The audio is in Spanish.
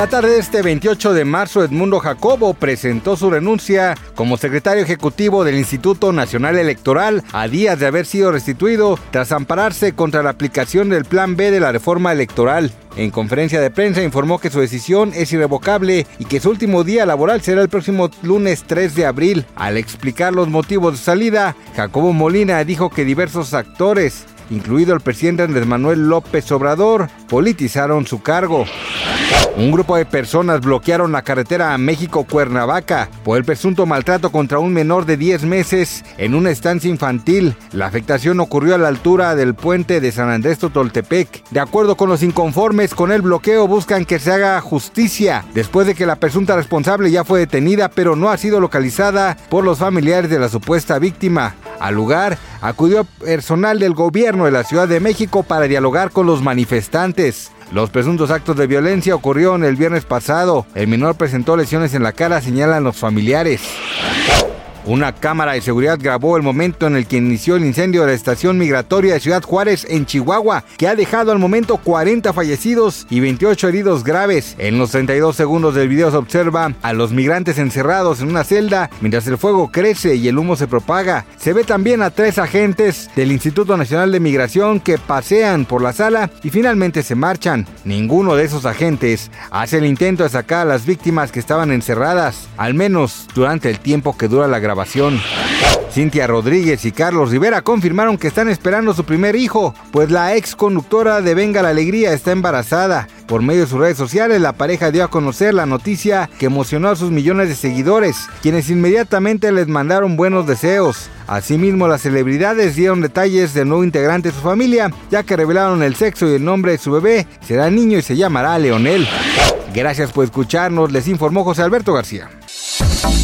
La tarde de este 28 de marzo, Edmundo Jacobo presentó su renuncia como secretario ejecutivo del Instituto Nacional Electoral a días de haber sido restituido tras ampararse contra la aplicación del Plan B de la reforma electoral. En conferencia de prensa informó que su decisión es irrevocable y que su último día laboral será el próximo lunes 3 de abril. Al explicar los motivos de salida, Jacobo Molina dijo que diversos actores incluido el presidente Andrés Manuel López Obrador, politizaron su cargo. Un grupo de personas bloquearon la carretera a México-Cuernavaca por el presunto maltrato contra un menor de 10 meses en una estancia infantil. La afectación ocurrió a la altura del puente de San Andrés Totoltepec. De acuerdo con los inconformes con el bloqueo, buscan que se haga justicia después de que la presunta responsable ya fue detenida, pero no ha sido localizada por los familiares de la supuesta víctima. Al lugar acudió personal del gobierno de la Ciudad de México para dialogar con los manifestantes. Los presuntos actos de violencia ocurrieron el viernes pasado. El menor presentó lesiones en la cara, señalan los familiares. Una cámara de seguridad grabó el momento en el que inició el incendio de la estación migratoria de Ciudad Juárez en Chihuahua, que ha dejado al momento 40 fallecidos y 28 heridos graves. En los 32 segundos del video se observa a los migrantes encerrados en una celda mientras el fuego crece y el humo se propaga. Se ve también a tres agentes del Instituto Nacional de Migración que pasean por la sala y finalmente se marchan. Ninguno de esos agentes hace el intento de sacar a las víctimas que estaban encerradas, al menos durante el tiempo que dura la grabación Cintia Rodríguez y Carlos Rivera confirmaron que están esperando su primer hijo, pues la ex conductora de Venga la Alegría está embarazada. Por medio de sus redes sociales, la pareja dio a conocer la noticia que emocionó a sus millones de seguidores, quienes inmediatamente les mandaron buenos deseos. Asimismo, las celebridades dieron detalles del nuevo integrante de su familia, ya que revelaron el sexo y el nombre de su bebé. Será niño y se llamará Leonel. Gracias por escucharnos, les informó José Alberto García.